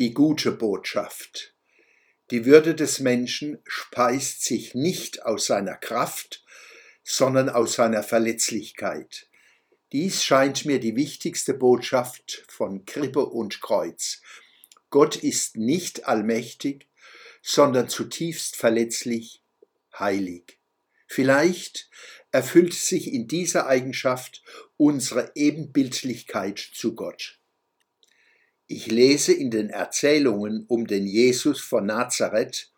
Die gute Botschaft. Die Würde des Menschen speist sich nicht aus seiner Kraft, sondern aus seiner Verletzlichkeit. Dies scheint mir die wichtigste Botschaft von Krippe und Kreuz. Gott ist nicht allmächtig, sondern zutiefst verletzlich, heilig. Vielleicht erfüllt sich in dieser Eigenschaft unsere Ebenbildlichkeit zu Gott. Ich lese in den Erzählungen um den Jesus von Nazareth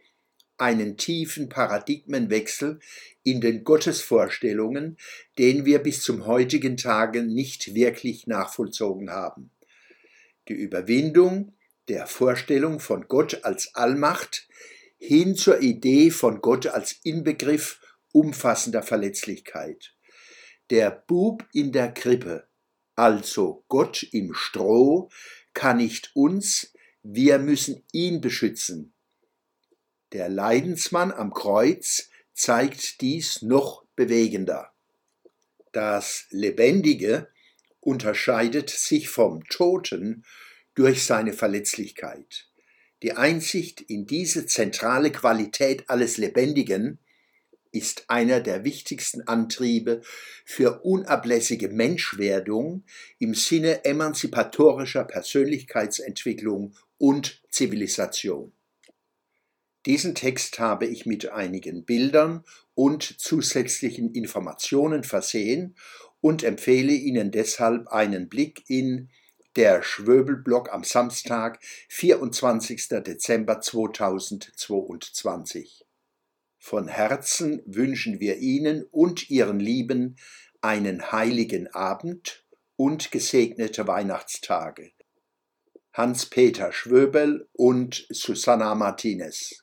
einen tiefen Paradigmenwechsel in den Gottesvorstellungen, den wir bis zum heutigen Tage nicht wirklich nachvollzogen haben. Die Überwindung der Vorstellung von Gott als Allmacht hin zur Idee von Gott als Inbegriff umfassender Verletzlichkeit. Der Bub in der Krippe, also Gott im Stroh, kann nicht uns, wir müssen ihn beschützen. Der Leidensmann am Kreuz zeigt dies noch bewegender. Das Lebendige unterscheidet sich vom Toten durch seine Verletzlichkeit. Die Einsicht in diese zentrale Qualität alles Lebendigen ist einer der wichtigsten Antriebe für unablässige Menschwerdung im Sinne emanzipatorischer Persönlichkeitsentwicklung und Zivilisation. Diesen Text habe ich mit einigen Bildern und zusätzlichen Informationen versehen und empfehle Ihnen deshalb einen Blick in der Schwöbelblock am Samstag, 24. Dezember 2022. Von Herzen wünschen wir Ihnen und Ihren Lieben einen heiligen Abend und gesegnete Weihnachtstage. Hans-Peter Schwöbel und Susanna Martinez